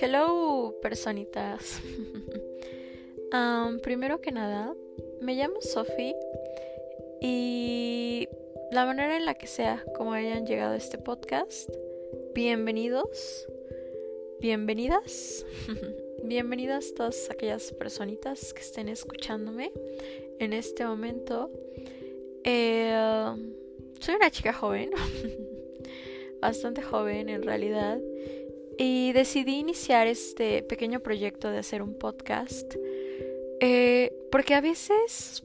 Hello, personitas. primero que nada, me llamo Sophie y la manera en la que sea como hayan llegado a este podcast, bienvenidos, bienvenidas, bienvenidas todas aquellas personitas que estén escuchándome en este momento. Eh, soy una chica joven, bastante joven en realidad, y decidí iniciar este pequeño proyecto de hacer un podcast eh, porque a veces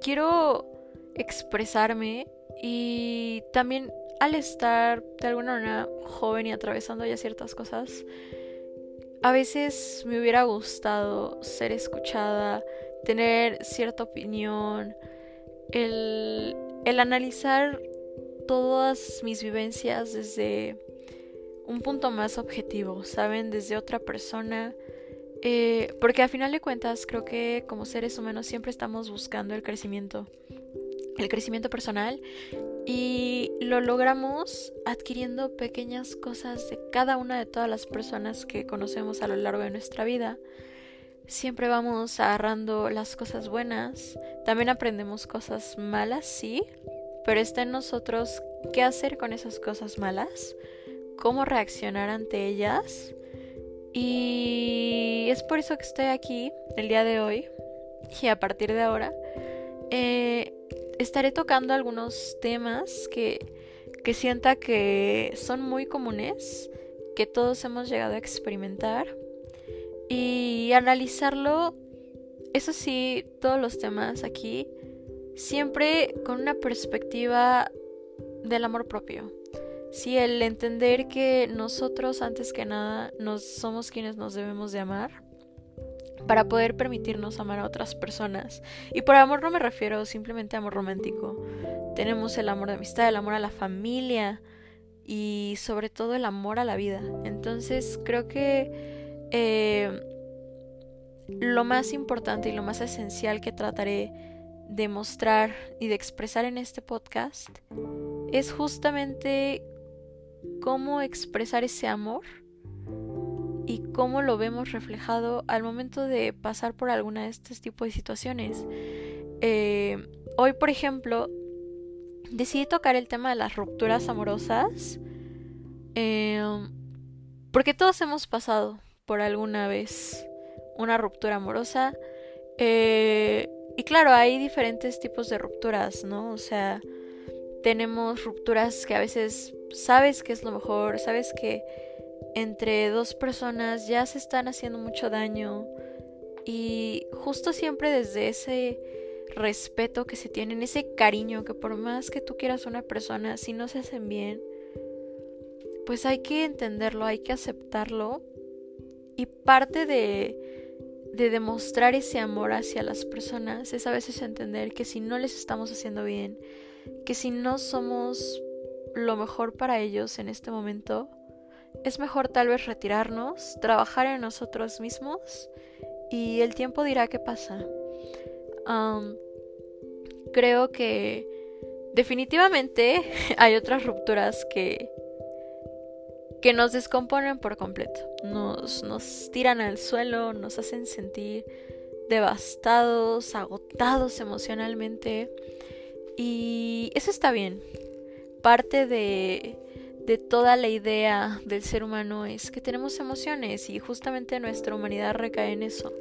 quiero expresarme y también al estar de alguna manera joven y atravesando ya ciertas cosas, a veces me hubiera gustado ser escuchada, tener cierta opinión, el, el analizar todas mis vivencias desde un punto más objetivo, ¿saben? Desde otra persona. Eh, porque a final de cuentas creo que como seres humanos siempre estamos buscando el crecimiento, el crecimiento personal y lo logramos adquiriendo pequeñas cosas de cada una de todas las personas que conocemos a lo largo de nuestra vida. Siempre vamos agarrando las cosas buenas, también aprendemos cosas malas, sí, pero está en nosotros qué hacer con esas cosas malas, cómo reaccionar ante ellas. Y es por eso que estoy aquí el día de hoy y a partir de ahora eh, estaré tocando algunos temas que, que sienta que son muy comunes, que todos hemos llegado a experimentar y analizarlo, eso sí, todos los temas aquí, siempre con una perspectiva del amor propio. Sí, el entender que nosotros antes que nada nos somos quienes nos debemos de amar para poder permitirnos amar a otras personas. Y por amor no me refiero simplemente a amor romántico. Tenemos el amor de amistad, el amor a la familia y sobre todo el amor a la vida. Entonces creo que eh, lo más importante y lo más esencial que trataré de mostrar y de expresar en este podcast es justamente cómo expresar ese amor y cómo lo vemos reflejado al momento de pasar por alguna de estos tipos de situaciones. Eh, hoy, por ejemplo, decidí tocar el tema de las rupturas amorosas eh, porque todos hemos pasado por alguna vez una ruptura amorosa. Eh, y claro, hay diferentes tipos de rupturas, ¿no? O sea, tenemos rupturas que a veces sabes que es lo mejor, sabes que entre dos personas ya se están haciendo mucho daño y justo siempre desde ese respeto que se tienen, ese cariño que por más que tú quieras una persona, si no se hacen bien, pues hay que entenderlo, hay que aceptarlo y parte de, de demostrar ese amor hacia las personas es a veces entender que si no les estamos haciendo bien, que si no somos lo mejor para ellos en este momento, es mejor tal vez retirarnos, trabajar en nosotros mismos y el tiempo dirá qué pasa. creo que definitivamente hay otras rupturas que que nos descomponen por completo, nos, nos tiran al suelo, nos hacen sentir devastados, agotados emocionalmente y eso está bien. Parte de, de toda la idea del ser humano es que tenemos emociones y justamente nuestra humanidad recae en eso.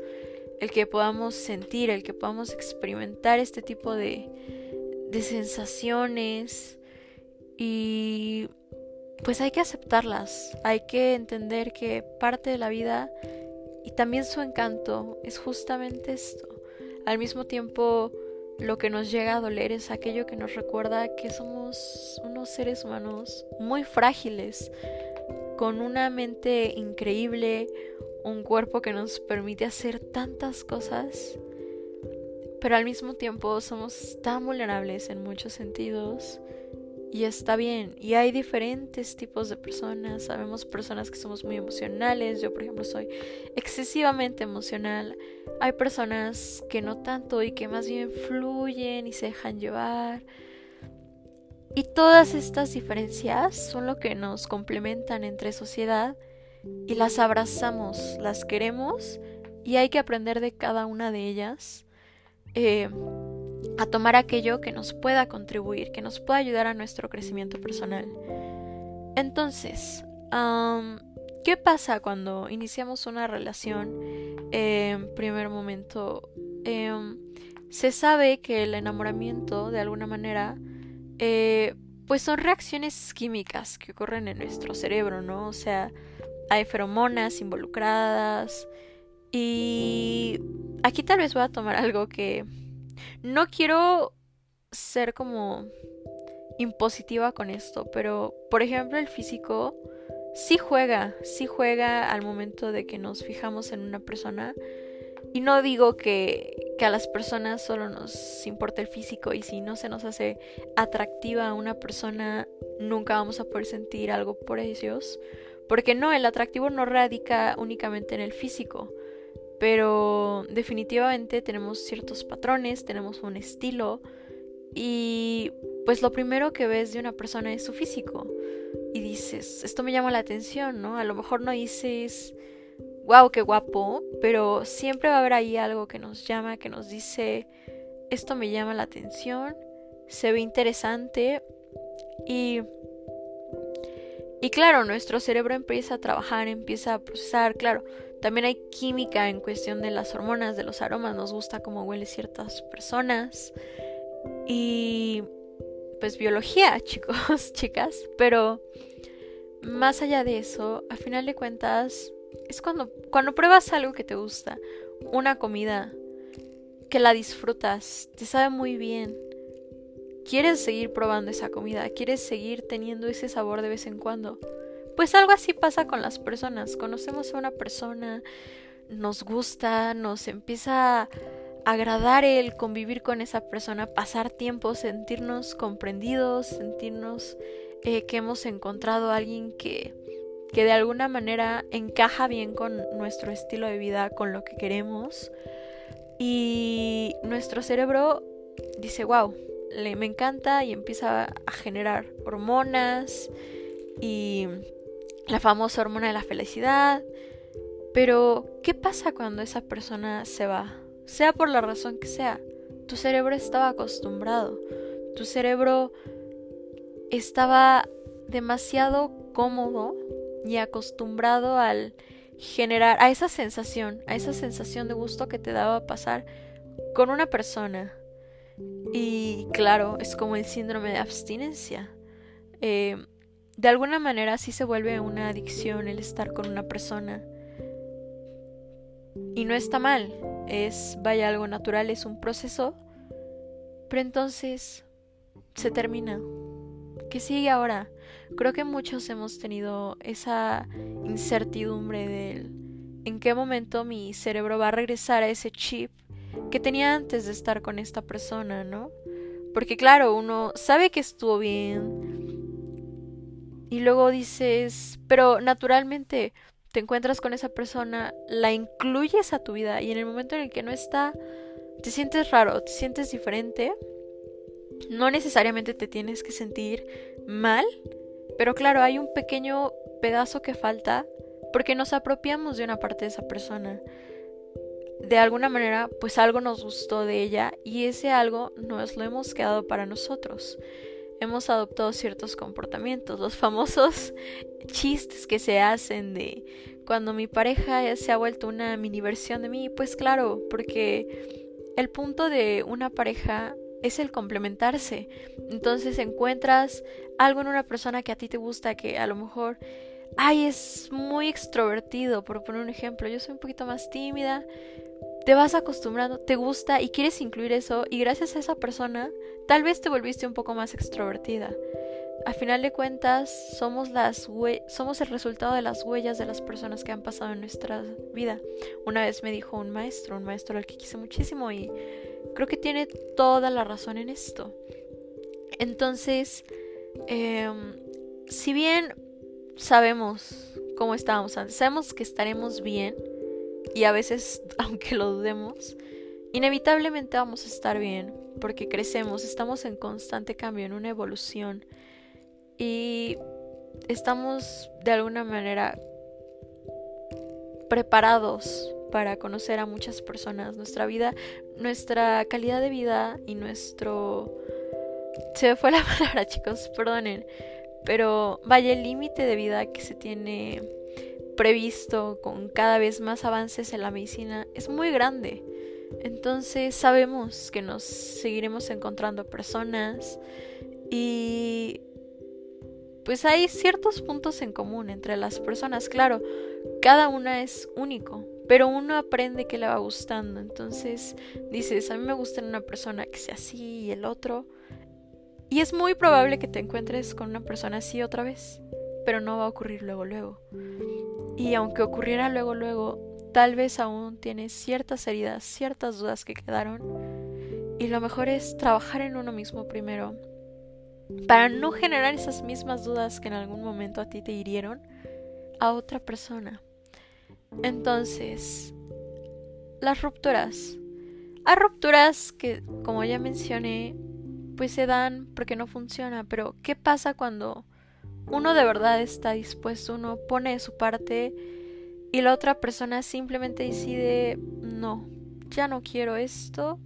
El que podamos sentir, el que podamos experimentar este tipo de, de sensaciones y pues hay que aceptarlas, hay que entender que parte de la vida y también su encanto es justamente esto. Al mismo tiempo, lo que nos llega a doler es aquello que nos recuerda que somos unos seres humanos muy frágiles, con una mente increíble, un cuerpo que nos permite hacer tantas cosas, pero al mismo tiempo somos tan vulnerables en muchos sentidos y está bien. Y hay diferentes tipos de personas. Sabemos personas que somos muy emocionales. Yo, por ejemplo, soy excesivamente emocional. Hay personas que no tanto y que más bien fluyen y se dejan llevar. Y todas estas diferencias son lo que nos complementan entre sociedad y las abrazamos, las queremos y hay que aprender de cada una de ellas eh, a tomar aquello que nos pueda contribuir, que nos pueda ayudar a nuestro crecimiento personal. Entonces, ¿qué pasa cuando iniciamos una relación? En primer momento, em, se sabe que el enamoramiento, de alguna manera, eh, pues son reacciones químicas que ocurren en nuestro cerebro, ¿no? O sea, hay feromonas involucradas. Y aquí tal vez voy a tomar algo que no quiero ser como impositiva con esto, pero por ejemplo el físico sí juega, sí juega al momento de que nos fijamos en una persona. Y no digo que, a las personas solo nos importa el físico y si no se nos hace atractiva a una persona, nunca vamos a poder sentir algo por ellos. Porque no, el atractivo no radica únicamente en el físico, pero definitivamente tenemos ciertos patrones, tenemos un estilo y pues lo primero que ves de una persona es su físico y dices, esto me llama la atención, ¿no? A lo mejor no dices, wow, qué guapo, pero siempre va a haber ahí algo que nos llama, que nos dice, esto me llama la atención, se ve interesante y y claro, nuestro cerebro empieza a trabajar, empieza a procesar, claro, también hay química en cuestión de las hormonas, de los aromas, nos gusta cómo huele ciertas personas. Y pues biología, chicos, chicas, pero más allá de eso, a final de cuentas, es cuando, cuando pruebas algo que te gusta, una comida, que la disfrutas, te sabe muy bien, quieres seguir probando esa comida, quieres seguir teniendo ese sabor de vez en cuando. Pues algo así pasa con las personas. Conocemos a una persona, nos gusta, nos empieza a agradar el convivir con esa persona, pasar tiempo, sentirnos comprendidos, sentirnos eh, que hemos encontrado a alguien que, que de alguna manera encaja bien con nuestro estilo de vida, con lo que queremos. Y nuestro cerebro dice, wow, le, me encanta y empieza a generar hormonas y la famosa hormona de la felicidad. Pero, ¿qué pasa cuando esa persona se va? Sea por la razón que sea, tu cerebro estaba acostumbrado, tu cerebro estaba demasiado cómodo y acostumbrado al generar a esa sensación, a esa sensación de gusto que te daba pasar con una persona, y claro, es como el síndrome de abstinencia. Eh, de alguna manera sí se vuelve una adicción el estar con una persona. Y no está mal, es, vaya, algo natural, es un proceso. Pero entonces se termina. ¿Qué sigue ahora? Creo que muchos hemos tenido esa incertidumbre del en qué momento mi cerebro va a regresar a ese chip que tenía antes de estar con esta persona, ¿no? Porque claro, uno sabe que estuvo bien y luego dices, pero naturalmente te encuentras con esa persona, la incluyes a tu vida y en el momento en el que no está, te sientes raro, te sientes diferente. No necesariamente te tienes que sentir mal, pero claro, hay un pequeño pedazo que falta porque nos apropiamos de una parte de esa persona de alguna manera, pues algo nos gustó de ella y ese algo nos lo hemos quedado para nosotros. Hemos adoptado ciertos comportamientos, los famosos chistes que se hacen de cuando mi pareja se ha vuelto una mini versión de mí, pues claro, porque el punto de una pareja es el complementarse. Entonces encuentras algo en una persona que a ti te gusta, que a lo mejor, ay, es muy extrovertido, por poner un ejemplo, yo soy un poquito más tímida, te vas acostumbrando, te gusta y quieres incluir eso y gracias a esa persona tal vez te volviste un poco más extrovertida. A final de cuentas somos las somos el resultado de las huellas de las personas que han pasado en nuestra vida. Una vez me dijo un maestro, un maestro al que quise muchísimo y creo que tiene toda la razón en esto. Entonces, em, si bien sabemos cómo estábamos antes, sabemos que estaremos bien, y a veces, aunque lo dudemos, inevitablemente vamos a estar bien, porque crecemos, estamos en constante cambio, en una evolución y estamos de alguna manera preparados para conocer a muchas personas. Nuestra vida, nuestra calidad de vida y nuestro... Se me fue la palabra, chicos, perdonen. Pero vaya, el límite de vida que se tiene previsto con cada vez más avances en la medicina es muy grande. Entonces sabemos que nos seguiremos encontrando personas y pues hay ciertos puntos en común entre las personas. Claro, cada una es único, pero uno aprende que le va gustando. Entonces dices, a mí me gusta una persona que sea así y el otro. Y es muy probable que te encuentres con una persona así otra vez, pero no va a ocurrir luego luego. Y aunque ocurriera luego luego, tal vez aún tienes ciertas heridas, ciertas dudas que quedaron. Y lo mejor es trabajar en uno mismo primero para no generar esas mismas dudas que en algún momento a ti te hirieron a otra persona. Entonces, las rupturas. Hay rupturas que, como ya mencioné, pues se dan porque no funciona, pero ¿qué pasa cuando uno de verdad está dispuesto, uno pone de su parte y la otra persona simplemente decide, no, ya no quiero esto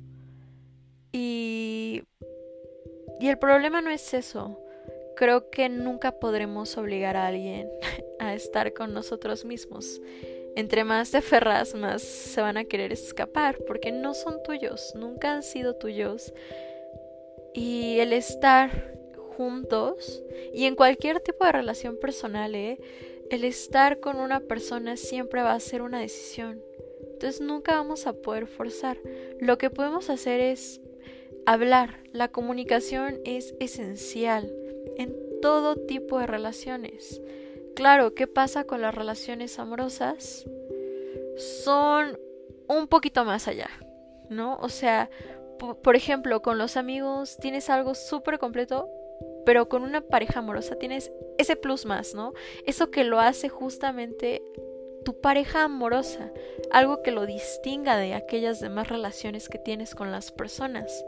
y y el problema no es eso. Creo que nunca podremos obligar a alguien a estar con nosotros mismos. Entre más te aferras, más se van a querer escapar, porque no son tuyos, nunca han sido tuyos. Y el estar juntos, y en cualquier tipo de relación personal, ¿eh? el estar con una persona siempre va a ser una decisión. Entonces nunca vamos a poder forzar. Lo que podemos hacer es Hablar, la comunicación es esencial en todo tipo de relaciones. Claro, ¿qué pasa con las relaciones amorosas? Son un poquito más allá, ¿no? O sea, por ejemplo, con los amigos tienes algo súper completo, pero con una pareja amorosa tienes ese plus más, ¿no? Eso que lo hace justamente tu pareja amorosa, algo que lo distinga de aquellas demás relaciones que tienes con las personas.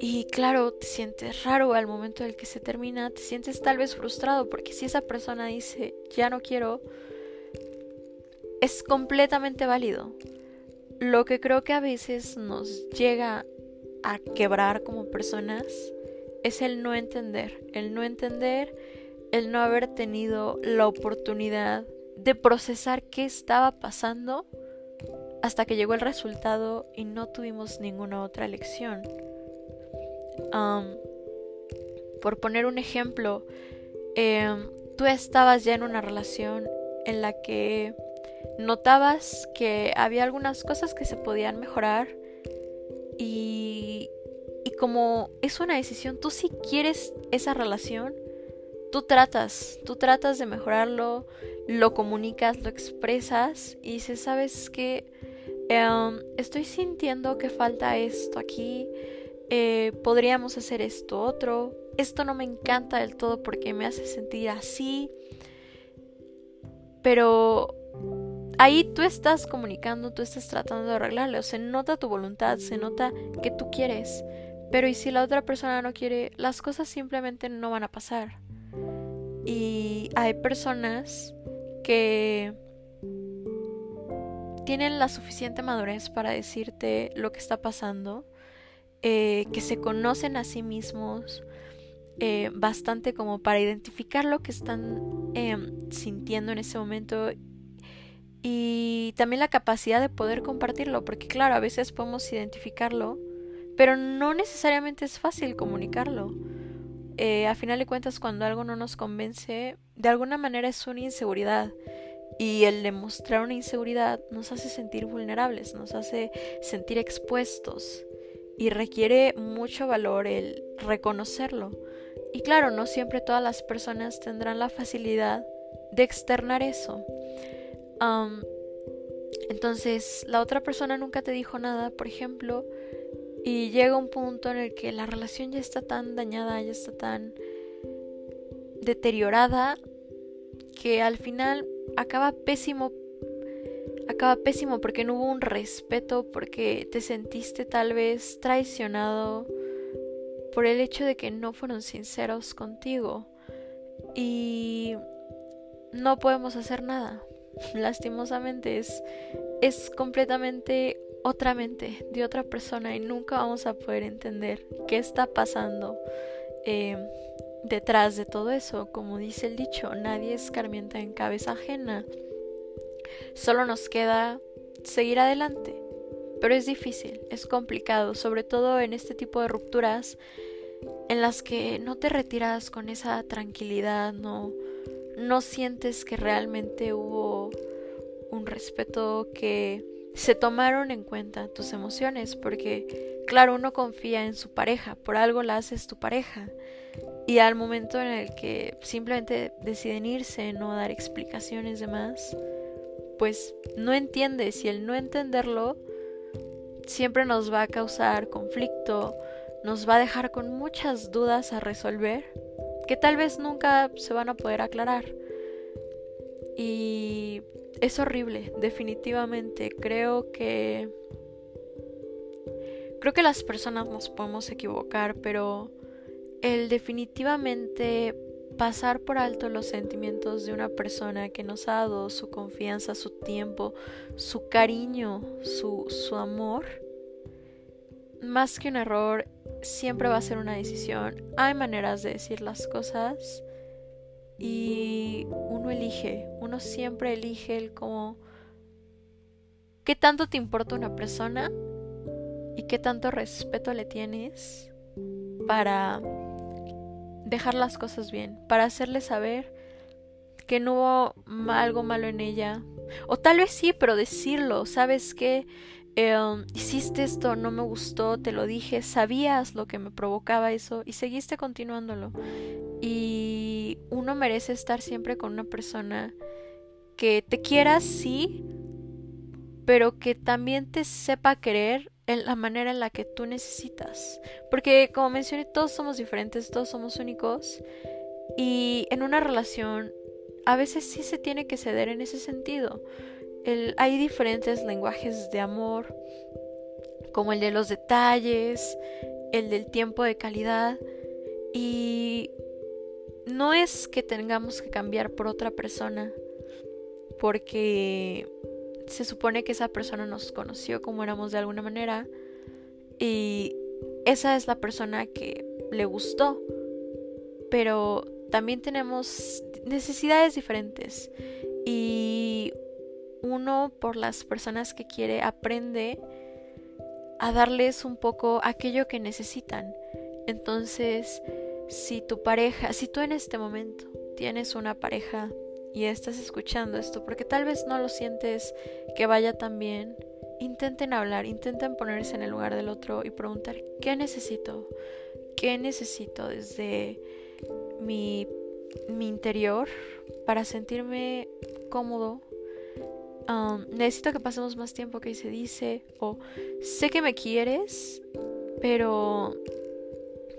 Y claro, te sientes raro al momento del que se termina, te sientes tal vez frustrado porque si esa persona dice ya no quiero, es completamente válido. Lo que creo que a veces nos llega a quebrar como personas es el no entender, el no entender el no haber tenido la oportunidad de procesar qué estaba pasando hasta que llegó el resultado y no tuvimos ninguna otra elección. por poner un ejemplo, em, tú estabas ya en una relación en la que notabas que había algunas cosas que se podían mejorar y, y como es una decisión, tú sí quieres esa relación, tú tratas, tú tratas de mejorarlo, lo comunicas, lo expresas y dices, sabes que em, estoy sintiendo que falta esto aquí, eh, podríamos hacer esto otro, esto no me encanta del todo porque me hace sentir así, pero ahí tú estás comunicando, tú estás tratando de arreglarlo, se nota tu voluntad, se nota que tú quieres, pero y si la otra persona no quiere, las cosas simplemente no van a pasar. Y hay personas que tienen la suficiente madurez para decirte lo que está pasando, eh, que se conocen a sí mismos eh, bastante como para identificar lo que están em, sintiendo en ese momento y también la capacidad de poder compartirlo, porque claro, a veces podemos identificarlo, pero no necesariamente es fácil comunicarlo. Eh, a final de cuentas cuando algo no nos convence, de alguna manera es una inseguridad. Y el demostrar una inseguridad nos hace sentir vulnerables, nos hace sentir expuestos. Y requiere mucho valor el reconocerlo. Y claro, no siempre todas las personas tendrán la facilidad de externar eso. entonces, la otra persona nunca te dijo nada, por ejemplo, y llega un punto en el que la relación ya está tan dañada, ya está tan deteriorada, que al final acaba pésimo. acaba pésimo porque no hubo un respeto, porque te sentiste tal vez traicionado por el hecho de que no fueron sinceros contigo. Y no podemos hacer nada. Lastimosamente es, es completamente otra mente de otra persona y nunca vamos a poder entender qué está pasando eh, detrás de todo eso. Como dice el dicho, nadie escarmienta en cabeza ajena. Solo nos queda seguir adelante. Pero es difícil, es complicado, sobre todo en este tipo de rupturas en las que no te retiras con esa tranquilidad, no, no sientes que realmente hubo un respeto que se tomaron en cuenta tus emociones, porque claro, uno confía en su pareja, por algo la haces tu pareja. Y al momento en el que simplemente deciden irse, no dar explicaciones de más, pues no entiendes y el no entenderlo siempre nos va a causar conflicto, nos va a dejar con muchas dudas a resolver que tal vez nunca se van a poder aclarar. Y es horrible, definitivamente. Creo que... Creo que las personas nos podemos equivocar, pero el definitivamente pasar por alto los sentimientos de una persona que nos ha dado su confianza, su tiempo, su cariño, su, su amor, más que un error, siempre va a ser una decisión. Hay maneras de decir las cosas y uno elige, uno siempre elige el como qué tanto te importa una persona y qué tanto respeto le tienes para dejar las cosas bien, para hacerle saber que no hubo algo malo en ella. O tal vez sí, pero decirlo, ¿sabes qué? Em, hiciste esto, no me gustó, te lo dije, sabías lo que me provocaba eso y seguiste continuándolo. Y uno merece estar siempre con una persona que te quiera, sí, pero que también te sepa querer en la manera en la que tú necesitas. Porque como mencioné, todos somos diferentes, todos somos únicos. Y en una relación a veces sí se tiene que ceder en ese sentido hay diferentes lenguajes de amor, como el de los detalles, el del tiempo de calidad, y no es que tengamos que cambiar por otra persona, porque se supone que esa persona nos conoció como éramos de alguna manera, y esa es la persona que le gustó, pero también tenemos necesidades diferentes y uno por las personas que quiere aprende a darles un poco aquello que necesitan. Entonces, si tu pareja, si tú en este momento tienes una pareja y estás escuchando esto, porque tal vez no lo sientes que vaya tan bien, intenten hablar, intenten ponerse en el lugar del otro y preguntar, ¿qué necesito? ¿Qué necesito desde mi, mi interior para sentirme cómodo, necesito que pasemos más tiempo que se dice o sé que me quieres, pero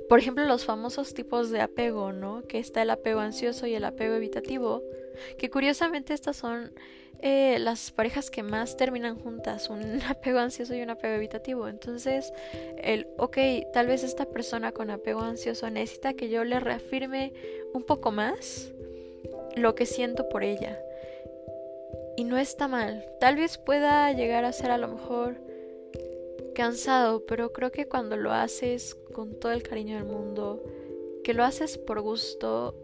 por ejemplo los famosos tipos de apego, ¿no? Que está el apego ansioso y el apego evitativo, que curiosamente estas son eh, las parejas que más terminan juntas, un apego ansioso y un apego evitativo. Entonces, el, ok, tal vez esta persona con apego ansioso necesita que yo le reafirme un poco más lo que siento por ella. Y no está mal. Tal vez pueda llegar a ser a lo mejor cansado, pero creo que cuando lo haces con todo el cariño del mundo, que lo haces por gusto,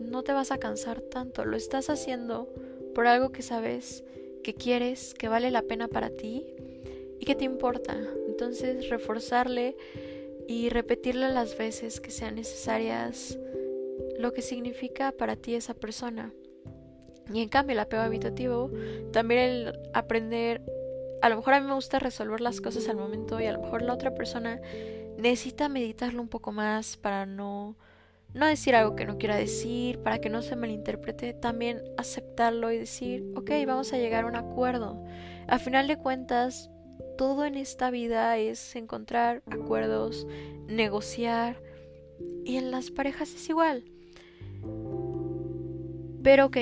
no te vas a cansar tanto. Lo estás haciendo por algo que sabes, que quieres, que vale la pena para ti y que te importa. Entonces, reforzarle y repetirle las veces que sean necesarias lo que significa para ti esa persona. Y en cambio el apego habitativo, también el aprender, a lo mejor a mí me gusta resolver las cosas al momento y a lo mejor la otra persona necesita meditarlo un poco más para no, no decir algo que no quiera decir, para que no se malinterprete, también aceptarlo y decir, ok, vamos a llegar a un acuerdo. A final de cuentas, todo en esta vida es encontrar acuerdos, negociar, y en las parejas es igual. Pero ok,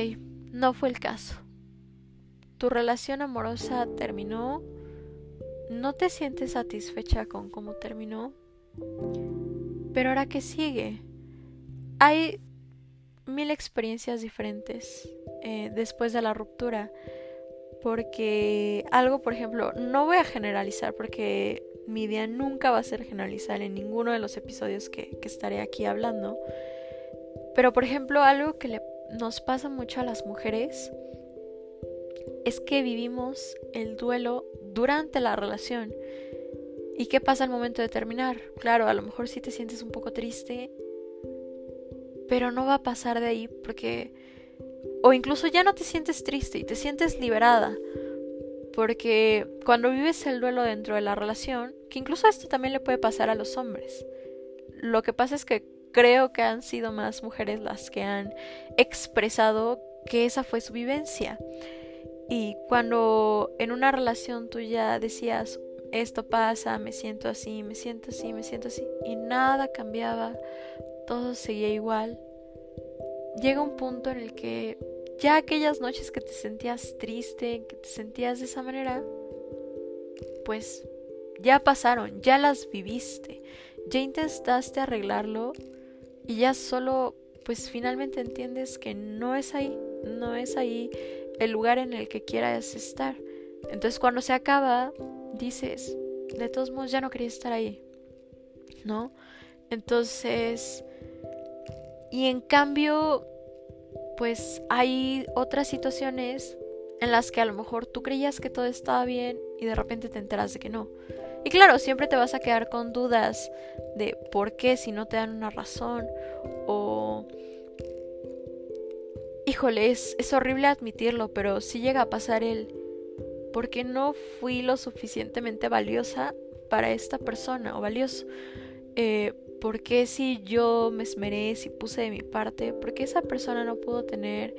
no fue el caso. Tu relación amorosa terminó, no te sientes satisfecha con cómo terminó, pero ahora que sigue, hay mil experiencias diferentes eh, después de la ruptura. Porque algo, por ejemplo, no voy a generalizar porque mi idea nunca va a ser generalizar en ninguno de los episodios que, que estaré aquí hablando. Pero, por ejemplo, algo que le, nos pasa mucho a las mujeres es que vivimos el duelo durante la relación. ¿Y qué pasa al momento de terminar? Claro, a lo mejor sí te sientes un poco triste, pero no va a pasar de ahí porque... O incluso ya no te sientes triste y te sientes liberada. Porque cuando vives el duelo dentro de la relación, que incluso esto también le puede pasar a los hombres. Lo que pasa es que creo que han sido más mujeres las que han expresado que esa fue su vivencia. Y cuando en una relación tú ya decías, esto pasa, me siento así, me siento así, me siento así, y nada cambiaba, todo seguía igual, llega un punto en el que ya aquellas noches que te sentías triste, que te sentías de esa manera, pues ya pasaron, ya las viviste, ya intentaste arreglarlo y ya solo pues finalmente entiendes que no es ahí, no es ahí el lugar en el que quieras estar. Entonces cuando se acaba, dices, de todos modos ya no quería estar ahí, ¿no? Entonces, y en cambio, pues hay otras situaciones en las que a lo mejor tú creías que todo estaba bien y de repente te enteras de que no. Y claro, siempre te vas a quedar con dudas de por qué si no te dan una razón o híjole, es, horrible admitirlo, pero si llega a pasar el, porque no fui lo suficientemente valiosa para esta persona o valioso? Eh, ¿Por qué si yo me esmeré, si puse de mi parte, por qué esa persona no pudo tener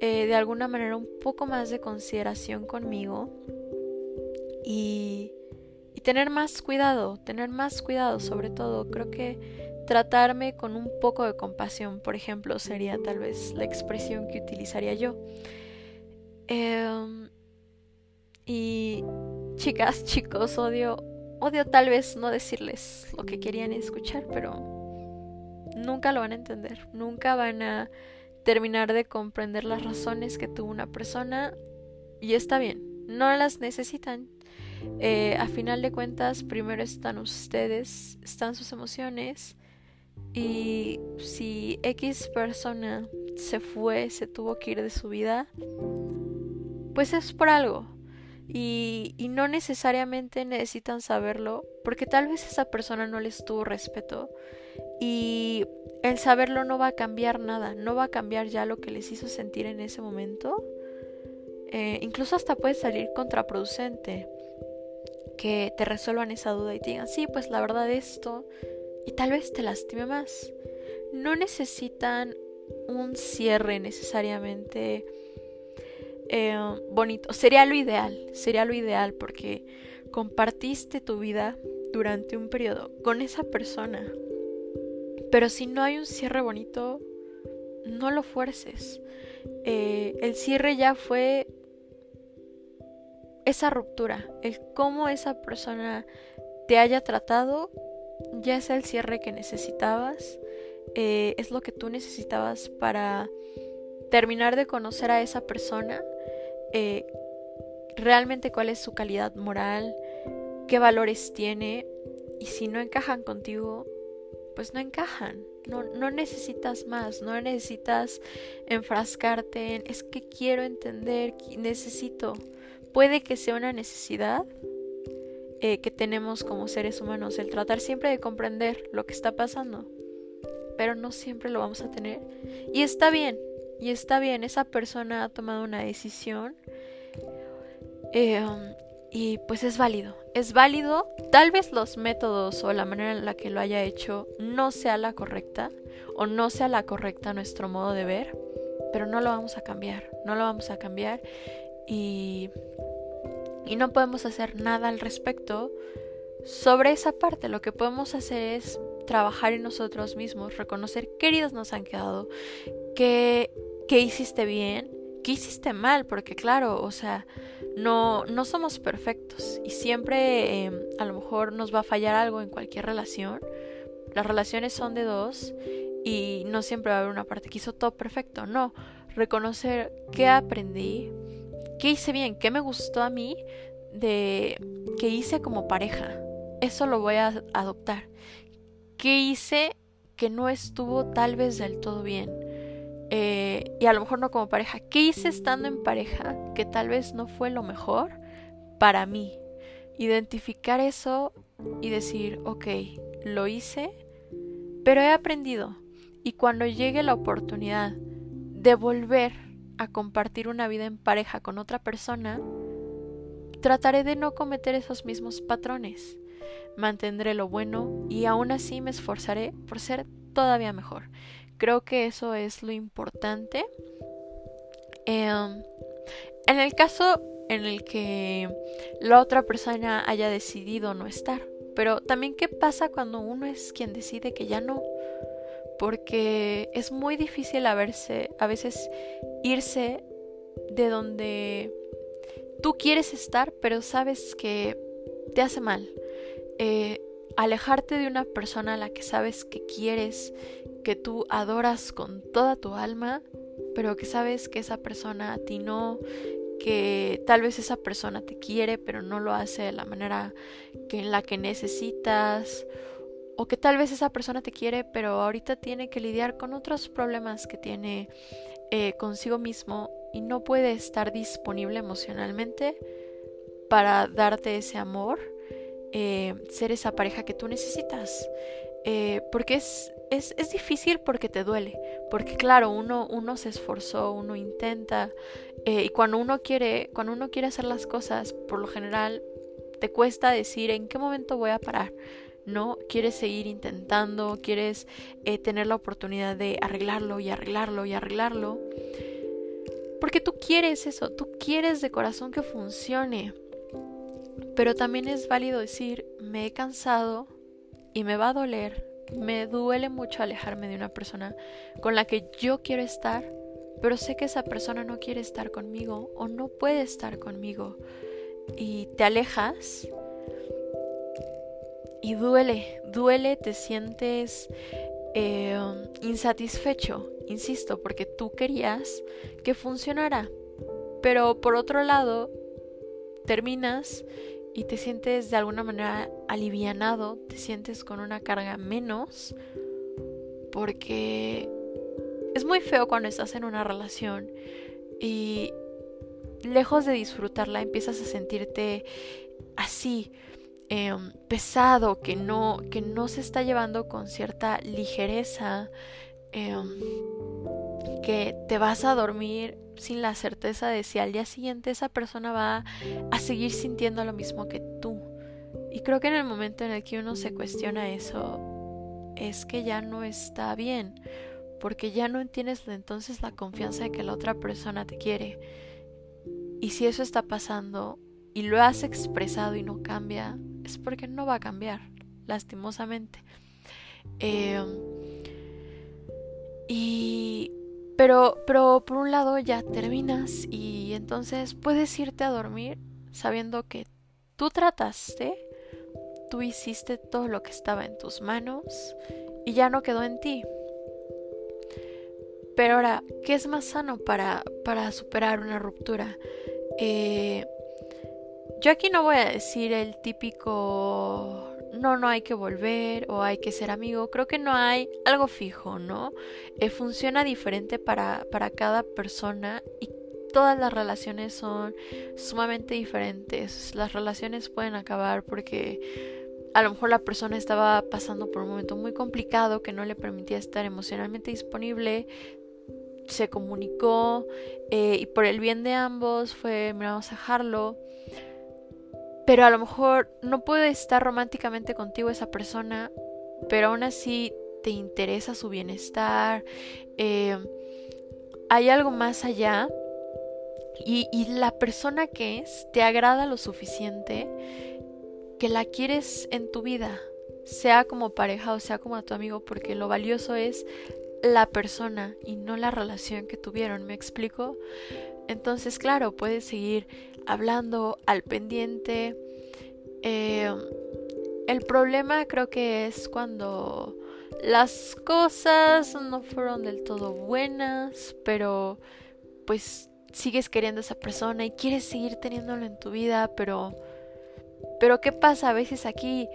eh, de alguna manera un poco más de consideración conmigo? Y, y tener más cuidado, tener más cuidado sobre todo. Creo que Tratarme con un poco de compasión, por ejemplo, sería tal vez la expresión que utilizaría yo. Em, y chicas, chicos, odio, odio tal vez no decirles lo que querían escuchar, pero nunca lo van a entender, nunca van a terminar de comprender las razones que tuvo una persona y está bien, no las necesitan. Eh, a final de cuentas, primero están ustedes, están sus emociones y si X persona se fue, se tuvo que ir de su vida, pues es por algo. Y, y, no necesariamente necesitan saberlo, porque tal vez esa persona no les tuvo respeto. Y el saberlo no va a cambiar nada, no va a cambiar ya lo que les hizo sentir en ese momento. Eh, incluso hasta puede salir contraproducente que te resuelvan esa duda y te digan, sí, pues la verdad esto y tal vez te lastime más. No necesitan un cierre necesariamente eh, bonito. Sería lo ideal, sería lo ideal porque compartiste tu vida durante un periodo con esa persona. Pero si no hay un cierre bonito, no lo fuerces. Eh, el cierre ya fue esa ruptura, el cómo esa persona te haya tratado ya es el cierre que necesitabas, eh, es lo que tú necesitabas para terminar de conocer a esa persona, eh, realmente cuál es su calidad moral, qué valores tiene y si no encajan contigo, pues no encajan. No, no necesitas más, no necesitas enfrascarte en es que quiero entender, necesito. Puede que sea una necesidad, eh, que tenemos como seres humanos, el tratar siempre de comprender lo que está pasando, pero no siempre lo vamos a tener. Y está bien, y está bien, esa persona ha tomado una decisión eh, y pues es válido, es válido, tal vez los métodos o la manera en la que lo haya hecho no sea la correcta o no sea la correcta nuestro modo de ver, pero no lo vamos a cambiar, no lo vamos a cambiar y y no podemos hacer nada al respecto sobre esa parte. Lo que podemos hacer es trabajar en nosotros mismos, reconocer qué heridas nos han quedado, qué, qué hiciste bien, qué hiciste mal, porque claro, o sea, no, no somos perfectos y siempre em, a lo mejor nos va a fallar algo en cualquier relación. Las relaciones son de dos y no siempre va a haber una parte que hizo todo perfecto, no. Reconocer qué aprendí, qué hice bien, qué me gustó a mí de qué hice como pareja. Eso lo voy a adoptar. ¿Qué hice que no estuvo tal vez del todo bien? Eh, y a lo mejor no como pareja. ¿Qué hice estando en pareja que tal vez no fue lo mejor para mí? Identificar eso y decir, ok, lo hice, pero he aprendido. Y cuando llegue la oportunidad de volver a compartir una vida en pareja con otra persona, trataré de no cometer esos mismos patrones. Mantendré lo bueno y aún así me esforzaré por ser todavía mejor. Creo que eso es lo importante. Em, en el caso en el que la otra persona haya decidido no estar. Pero también qué pasa cuando uno es quien decide que ya no. Porque es muy difícil a, verse, a veces irse de donde tú quieres estar, pero sabes que te hace mal. Eh, alejarte de una persona a la que sabes que quieres, que tú adoras con toda tu alma, pero que sabes que esa persona a ti no, que tal vez esa persona te quiere, pero no lo hace de la manera que en la que necesitas, o que tal vez esa persona te quiere, pero ahorita tiene que lidiar con otros problemas que tiene eh, consigo mismo y no puede estar disponible emocionalmente para darte ese amor eh, ser esa pareja que tú necesitas. Eh, porque es, es, es, difícil porque te duele. Porque claro, uno, uno se esforzó, uno intenta. Eh, y cuando uno quiere, cuando uno quiere hacer las cosas, por lo general te cuesta decir en qué momento voy a parar. ¿No? Quieres seguir intentando, quieres tener la oportunidad de arreglarlo y arreglarlo y arreglarlo. Porque tú quieres eso, tú quieres de corazón que funcione. Pero también es válido decir, me he cansado y me va a doler, me duele mucho alejarme de una persona con la que yo quiero estar, pero sé que esa persona no quiere estar conmigo o no puede estar conmigo. Y te alejas y duele, duele, te sientes eh, insatisfecho, insisto, porque tú querías que funcionara. Pero por otro lado, terminas y te sientes de alguna manera alivianado, te sientes con una carga menos, porque es muy feo cuando estás en una relación y lejos de disfrutarla empiezas a sentirte así, em, pesado, que no, que no se está llevando con cierta ligereza, em, que te vas a dormir sin la certeza de si al día siguiente esa persona va a seguir sintiendo lo mismo que tú. Y creo que en el momento en el que uno se cuestiona eso, es que ya no está bien, porque ya no tienes entonces la confianza de que la otra persona te quiere. Y si eso está pasando y lo has expresado y no cambia, es porque no va a cambiar, lastimosamente. Eh, y pero, pero por un lado ya terminas y entonces puedes irte a dormir sabiendo que tú trataste, tú hiciste todo lo que estaba en tus manos y ya no quedó en ti. Pero ahora, ¿qué es más sano para, para superar una ruptura? Eh, yo aquí no voy a decir el típico no, no hay que volver o hay que ser amigo. Creo que no hay algo fijo, ¿no? Eh, funciona diferente para, para cada persona y todas las relaciones son sumamente diferentes. Las relaciones pueden acabar porque a lo mejor la persona estaba pasando por un momento muy complicado que no le permitía estar emocionalmente disponible. Se comunicó eh, y por el bien de ambos fue, mira, vamos a dejarlo pero a lo mejor no puede estar románticamente contigo esa persona, pero aún así te interesa su bienestar, eh, hay algo más allá y, y la persona que es te agrada lo suficiente que la quieres en tu vida, sea como pareja o sea como tu amigo, porque lo valioso es la persona y no la relación que tuvieron, ¿me explico? Entonces, claro, puedes seguir hablando al pendiente. Eh, el problema creo que es cuando las cosas no fueron del todo buenas, pero pues sigues queriendo a esa persona y quieres seguir teniéndolo en tu vida, pero pero ¿qué pasa a veces aquí?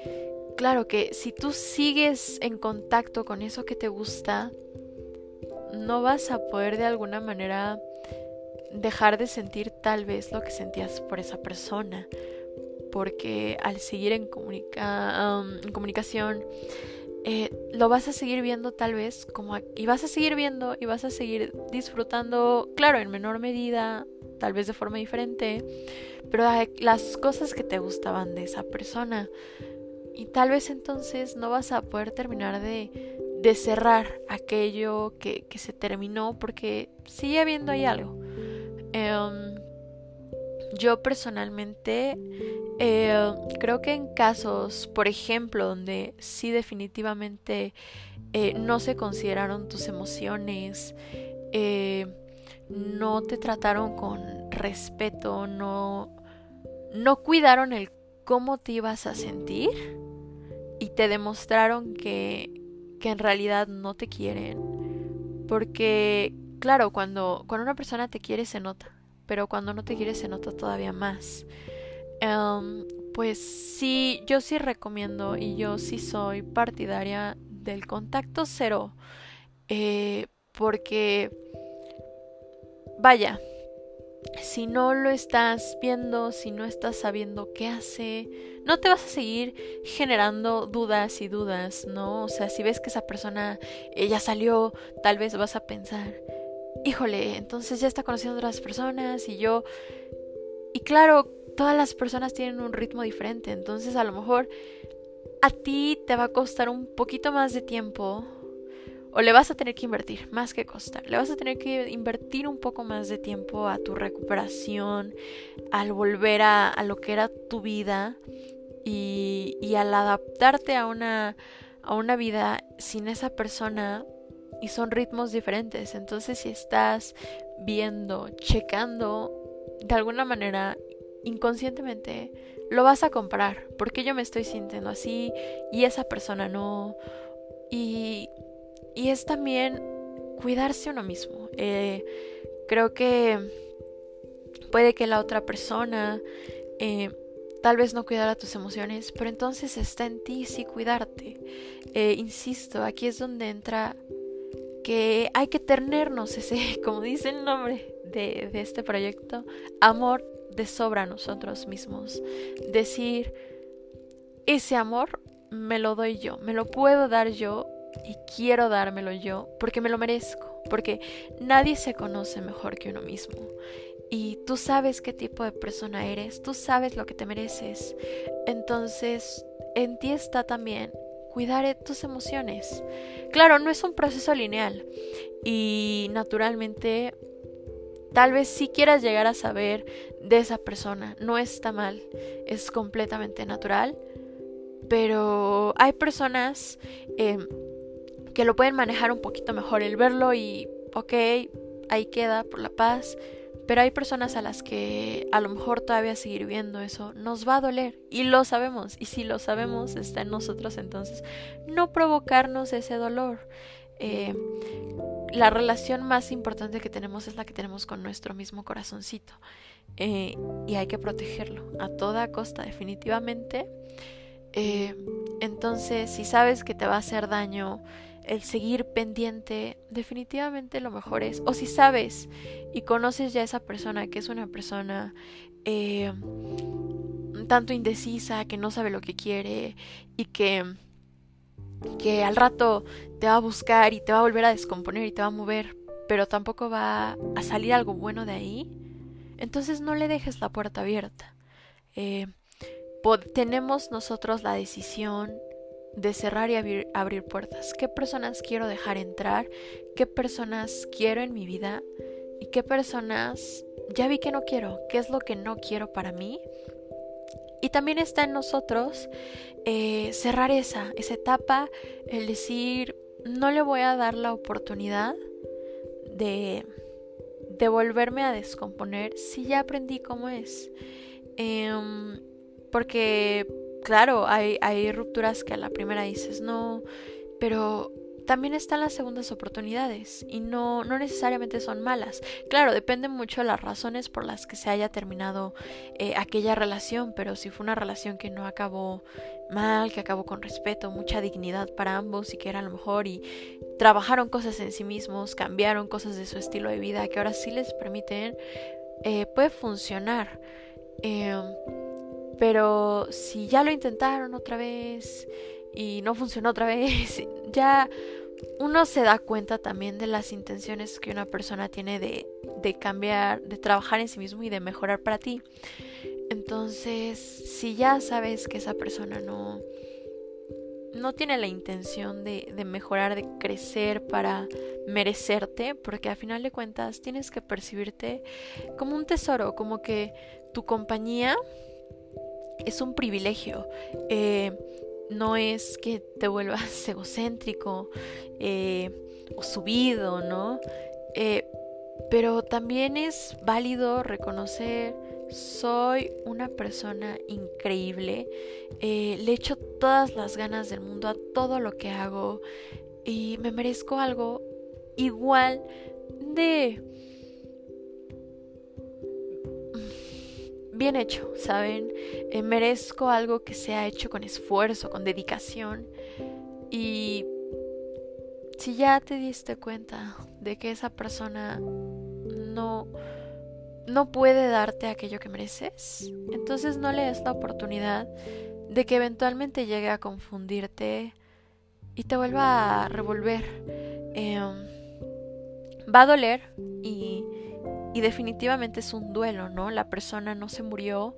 Claro que si tú sigues en contacto con eso que te gusta, no vas a poder de alguna manera dejar de sentir tal vez lo que sentías por esa persona, porque al seguir en, en comunicación, eh, lo vas a seguir viendo tal vez como y vas a seguir viendo y vas a seguir disfrutando, claro, en menor medida, tal vez de forma diferente, pero las cosas que te gustaban de esa persona. Y tal vez entonces no vas a poder terminar de, de cerrar aquello que, que, se terminó porque sigue habiendo ahí algo. Em, yo personalmente eh, creo que en casos, por ejemplo, donde sí definitivamente eh, no se consideraron tus emociones, eh, no te trataron con respeto, no, no cuidaron el cómo te ibas a sentir y te demostraron que, que en realidad no te quieren. Porque, claro, cuando, cuando una persona te quiere se nota pero cuando no te quieres se nota todavía más. Em, pues sí, yo sí recomiendo y yo sí soy partidaria del contacto cero. Eh, porque, vaya, si no lo estás viendo, si no estás sabiendo qué hace, no te vas a seguir generando dudas y dudas, ¿no? O sea, si ves que esa persona ya salió, tal vez vas a pensar, híjole, entonces ya está conociendo a otras personas y yo... Y claro, todas las personas tienen un ritmo diferente, entonces a lo mejor a ti te va a costar un poquito más de tiempo o le vas a tener que invertir, más que costar, le vas a tener que invertir un poco más de tiempo a tu recuperación, al volver a, a lo que era tu vida y, y al adaptarte a una, a una vida sin esa persona y son ritmos diferentes. Entonces si estás viendo, checando, de alguna manera, inconscientemente, lo vas a comparar. Porque yo me estoy sintiendo así y esa persona no. Y, y es también cuidarse uno mismo. Eh, creo que puede que la otra persona eh, tal vez no cuidara tus emociones, pero entonces está en ti sí cuidarte. Eh, insisto, aquí es donde entra que hay que tenernos ese, como dice el nombre de, de este proyecto, amor de sobra a nosotros mismos. Decir, ese amor me lo doy yo, me lo puedo dar yo y quiero dármelo yo porque me lo merezco, porque nadie se conoce mejor que uno mismo. Y tú sabes qué tipo de persona eres, tú sabes lo que te mereces. Entonces, en ti está también cuidar tus emociones. Claro, no es un proceso lineal y naturalmente tal vez si quieras llegar a saber de esa persona, no está mal, es completamente natural, pero hay personas em, que lo pueden manejar un poquito mejor, el verlo y, ok, ahí queda por la paz, pero hay personas a las que a lo mejor todavía seguir viendo eso nos va a doler y lo sabemos. Y si lo sabemos está en nosotros entonces no provocarnos ese dolor. Eh, la relación más importante que tenemos es la que tenemos con nuestro mismo corazoncito. Eh, y hay que protegerlo a toda costa definitivamente. Eh, entonces si sabes que te va a hacer daño el seguir pendiente, definitivamente lo mejor es, o si sabes y conoces ya a esa persona que es una persona eh, tanto indecisa, que no sabe lo que quiere y que, que al rato te va a buscar y te va a volver a descomponer y te va a mover, pero tampoco va a salir algo bueno de ahí, entonces no le dejes la puerta abierta. Eh, tenemos nosotros la decisión de cerrar y abrir, puertas. ¿Qué personas quiero dejar entrar? ¿Qué personas quiero en mi vida? ¿Y qué personas ya vi que no quiero? ¿Qué es lo que no quiero para mí? Y también está en nosotros eh, cerrar esa, esa etapa, el decir, no le voy a dar la oportunidad de, de volverme a descomponer si ya aprendí cómo es. Em, porque, claro, hay, hay rupturas que a la primera dices no, pero también están las segundas oportunidades y no, no necesariamente son malas. Claro, depende mucho de las razones por las que se haya terminado eh, aquella relación, pero si fue una relación que no acabó mal, que acabó con respeto, mucha dignidad para ambos y que era lo mejor y trabajaron cosas en sí mismos, cambiaron cosas de su estilo de vida que ahora sí les permiten, eh, puede funcionar. Em, pero si ya lo intentaron otra vez y no funcionó otra vez, ya uno se da cuenta también de las intenciones que una persona tiene de, de cambiar, de trabajar en sí mismo y de mejorar para ti. Entonces, si ya sabes que esa persona no, no tiene la intención de, de, mejorar, de crecer para merecerte, porque a final de cuentas tienes que percibirte como un tesoro, como que tu compañía es un privilegio. Eh, no es que te vuelvas egocéntrico eh, o subido, ¿no? Eh, pero también es válido reconocer, soy una persona increíble, le echo todas las ganas del mundo a todo lo que hago y me merezco algo igual de bien hecho, ¿saben? Eh, merezco algo que sea hecho con esfuerzo, con dedicación. Y si ya te diste cuenta de que esa persona no no puede darte aquello que mereces, entonces no le des la oportunidad de que eventualmente llegue a confundirte y te vuelva a revolver. Em, va a doler y y definitivamente es un duelo, ¿no? La persona no se murió,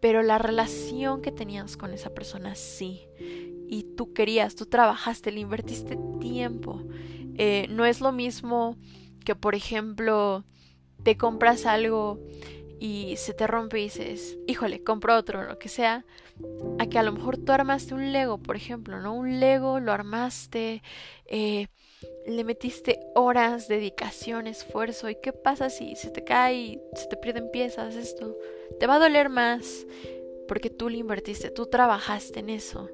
pero la relación que tenías con esa persona sí. Y tú querías, tú trabajaste, le invertiste tiempo. Eh, no es lo mismo que, por ejemplo, te compras algo y se te rompe y dices, híjole, compro otro, lo que sea, a que a lo mejor tú armaste un Lego, por ejemplo, ¿no? Un Lego, lo armaste, eh, le metiste horas, dedicación, esfuerzo. ¿Y qué pasa si se te cae se te pierden piezas? Esto te va a doler más porque tú le invertiste, tú trabajaste en eso.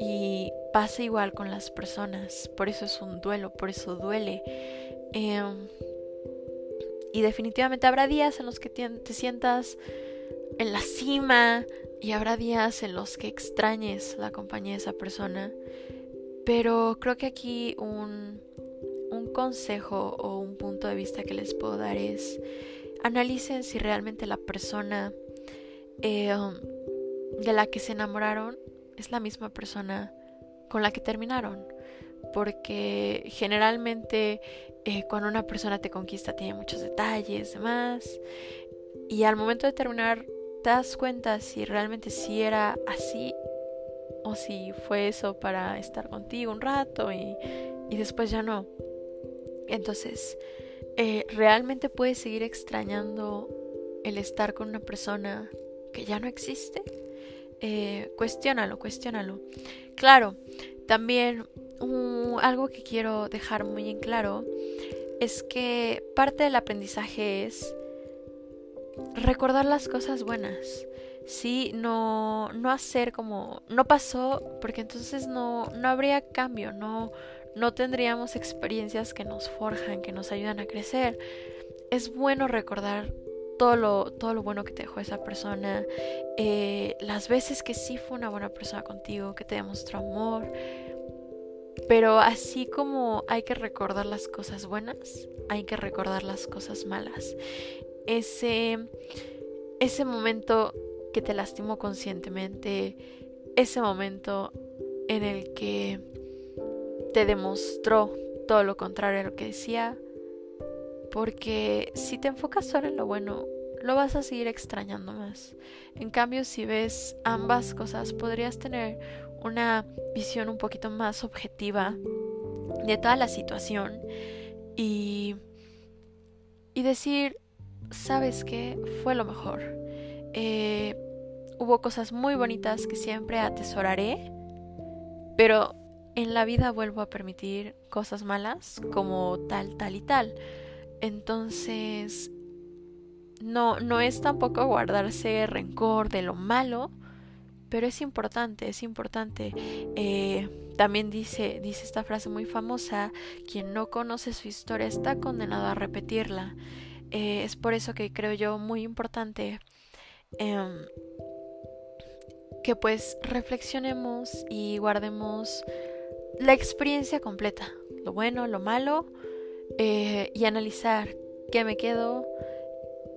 Y pasa igual con las personas. Por eso es un duelo, por eso duele. Em, y definitivamente habrá días en los que te sientas en la cima y habrá días en los que extrañes la compañía de esa persona. Pero creo que aquí un, un consejo o un punto de vista que les puedo dar es analicen si realmente la persona eh, de la que se enamoraron es la misma persona con la que terminaron. Porque generalmente eh, cuando una persona te conquista tiene muchos detalles, demás. Y al momento de terminar te das cuenta si realmente sí era así o si fue eso para estar contigo un rato y, después ya no. Entonces, eh, ¿realmente puedes seguir extrañando el estar con una persona que ya no existe? Eh, cuestiónalo, cuestiónalo. Claro, también algo que quiero dejar muy en claro es que parte del aprendizaje es recordar las cosas buenas. Sí, no, no hacer como no pasó, porque entonces no, no habría cambio, no, no tendríamos experiencias que nos forjan, que nos ayudan a crecer. Es bueno recordar todo lo, todo lo bueno que te dejó esa persona, eh, las veces que sí fue una buena persona contigo, que te demostró amor. Pero así como hay que recordar las cosas buenas, hay que recordar las cosas malas. Ese, ese momento que te lastimó conscientemente, ese momento en el que te demostró todo lo contrario a lo que decía, porque si te enfocas solo en lo bueno, lo vas a seguir extrañando más. En cambio, si ves ambas cosas, podrías tener una visión un poquito más objetiva de toda la situación y, y decir, ¿sabes qué? Fue lo mejor. Eh, hubo cosas muy bonitas que siempre atesoraré, pero en la vida vuelvo a permitir cosas malas como tal, tal y tal. Entonces, no, no es tampoco guardarse rencor de lo malo, pero es importante, es importante. Eh, también dice, dice esta frase muy famosa, quien no conoce su historia está condenado a repetirla. Eh, es por eso que creo yo muy importante em, que pues reflexionemos y guardemos la experiencia completa, lo bueno, lo malo, eh, y analizar qué me quedo,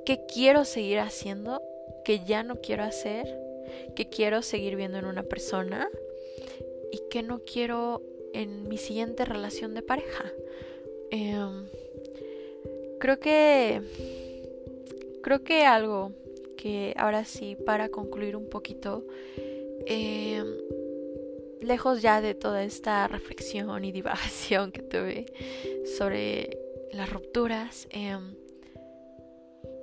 qué quiero seguir haciendo, qué ya no quiero hacer, qué quiero seguir viendo en una persona y qué no quiero en mi siguiente relación de pareja. Em, creo que creo que algo que ahora sí, para concluir un poquito, em, lejos ya de toda esta reflexión y divagación que tuve sobre las rupturas, em,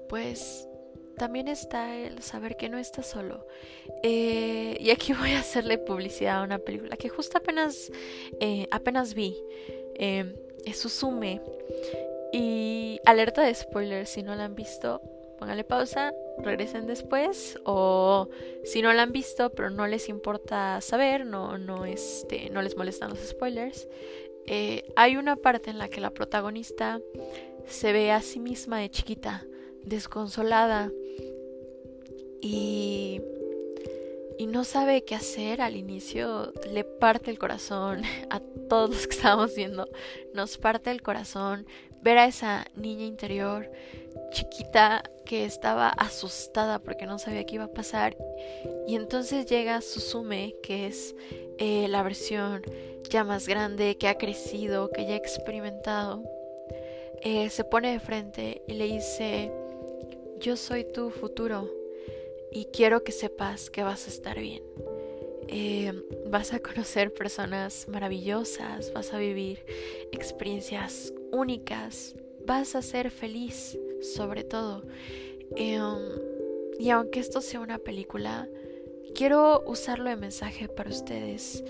pues también está el saber que no estás solo. Eh, y aquí voy a hacerle publicidad a una película que justo apenas, eh, apenas vi. Eh, es Susume. Y alerta de spoilers, si no la han visto, póngale pausa, regresen después. O si no la han visto, pero no les importa saber, no, no, este, no les molestan los spoilers. hay una parte en la que la protagonista se ve a sí misma de chiquita, desconsolada, y, no sabe qué hacer. Al inicio, le parte el corazón a todos los que estábamos viendo, nos parte el corazón ver a esa niña interior chiquita que estaba asustada porque no sabía qué iba a pasar. Y entonces llega Susume que es eh, la versión ya más grande que ha crecido que ya ha experimentado eh, se pone de frente y le dice yo soy tu futuro y quiero que sepas que vas a estar bien. Eh, vas a conocer personas maravillosas, vas a vivir experiencias únicas, vas a ser feliz sobre todo. Em, y aunque esto sea una película, quiero usarlo de mensaje para ustedes.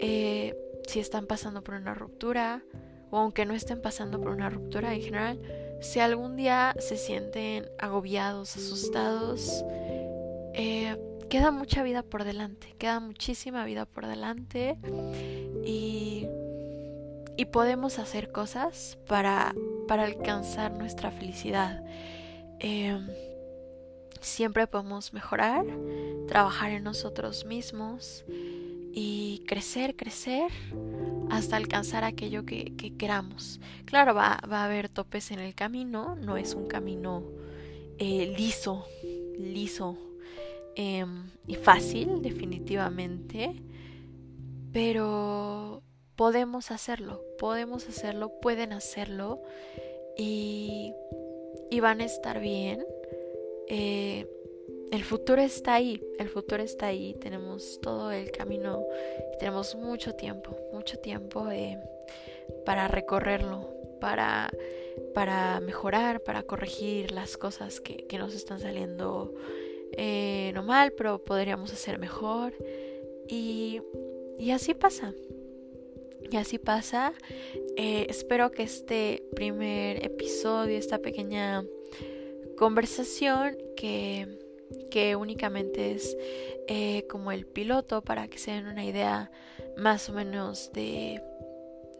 Eh, si están pasando por una ruptura, o aunque no estén pasando por una ruptura en general, si algún día se sienten agobiados, asustados, eh, queda mucha vida por delante, queda muchísima vida por delante y, y podemos hacer cosas para, para alcanzar nuestra felicidad. Eh, siempre podemos mejorar, trabajar en nosotros mismos y crecer, crecer hasta alcanzar aquello que, queramos. Claro, va, va, a haber topes en el camino, no es un camino eh, liso, liso Em, y fácil, definitivamente, pero podemos hacerlo, podemos hacerlo, pueden hacerlo y, y van a estar bien. Eh, el futuro está ahí, el futuro está ahí, tenemos todo el camino, tenemos mucho tiempo, mucho tiempo eh, para recorrerlo, para, para mejorar, para corregir las cosas que, que nos están saliendo eh, no mal, pero podríamos hacer mejor. Y, y así pasa. Y así pasa. Eh, espero que este primer episodio, esta pequeña conversación que, que únicamente es eh, como el piloto para que se den una idea más o menos de,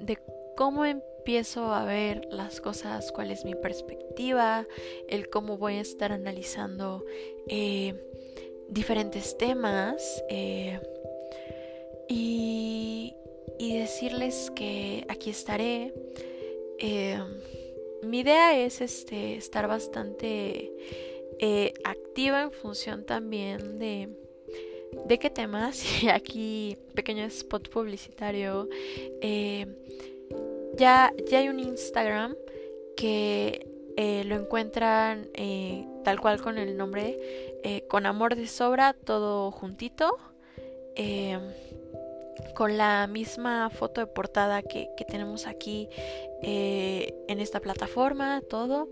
de cómo empiezo a ver las cosas, cuál es mi perspectiva, el cómo voy a estar analizando eh, diferentes temas eh, y, decirles que aquí estaré. Eh, mi idea es este, estar bastante activa en función también de, de qué temas. Y aquí, pequeño spot publicitario. Ya, ya hay un Instagram que eh, lo encuentran eh, tal cual con el nombre eh, con amor de sobra todo juntito con la misma foto de portada que tenemos aquí en esta plataforma todo.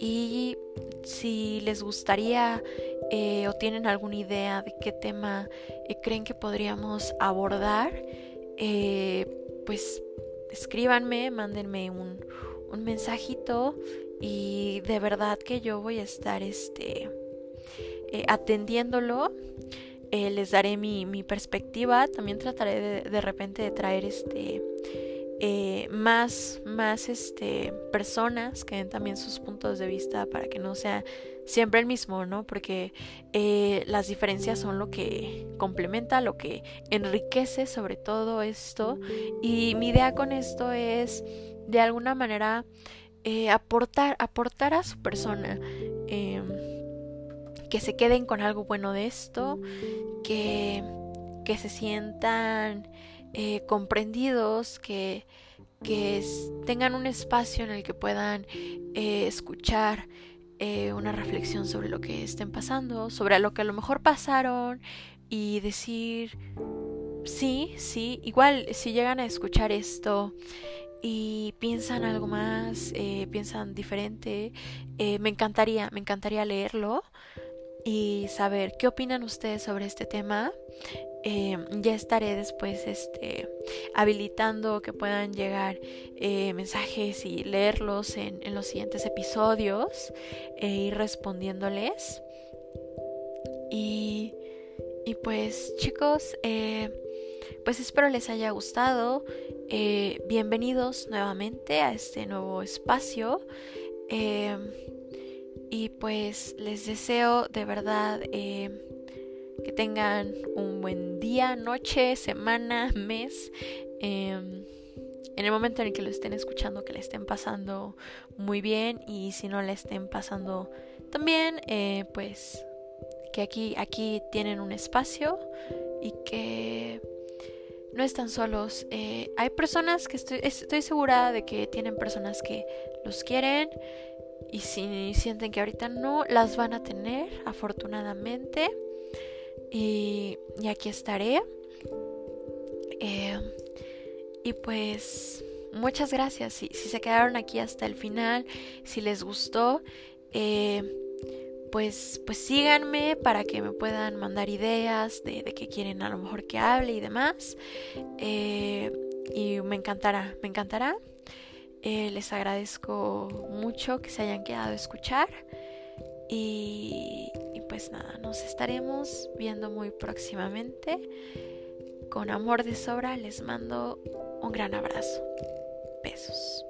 Y si les gustaría o tienen alguna idea de qué tema creen que podríamos abordar pues escríbanme, mándenme un, un mensajito y de verdad que yo voy a estar este eh, atendiéndolo. Eh, les daré mi, mi, perspectiva. También trataré de, de repente de traer este eh, más, más este, personas que den también sus puntos de vista para que no sea siempre el mismo, ¿no? Porque eh, las diferencias son lo que complementa, lo que enriquece sobre todo esto. Y mi idea con esto es, de alguna manera, eh, aportar, aportar a su persona. Em, que se queden con algo bueno de esto, que, que se sientan eh, comprendidos, que, que tengan un espacio en el que puedan escuchar eh, una reflexión sobre lo que estén pasando, sobre lo que a lo mejor pasaron y decir, sí, sí, igual si llegan a escuchar esto y piensan algo más, piensan diferente, me encantaría, me encantaría leerlo y saber qué opinan ustedes sobre este tema. Eh, ya estaré después este, habilitando que puedan llegar eh, mensajes y leerlos en, los siguientes episodios e ir respondiéndoles. Y, y pues chicos, eh, pues espero les haya gustado. bienvenidos nuevamente a este nuevo espacio. y pues les deseo de verdad que tengan un buen día, noche, semana, mes. Em, en el momento en el que lo estén escuchando, que le estén pasando muy bien y si no le estén pasando también, eh, pues que aquí, aquí tienen un espacio y que no están solos. Eh, hay personas que estoy, estoy segura de que tienen personas que los quieren y si sienten que ahorita no, las van a tener, afortunadamente. Y, aquí estaré. Eh, y pues muchas gracias. Si, si, se quedaron aquí hasta el final, si les gustó, eh, pues, pues síganme para que me puedan mandar ideas de, de qué quieren a lo mejor que hable y demás. Eh, y me encantará, me encantará. les agradezco mucho que se hayan quedado a escuchar. Y, pues nada, nos estaremos viendo muy próximamente. Con amor de sobra les mando un gran abrazo. Besos.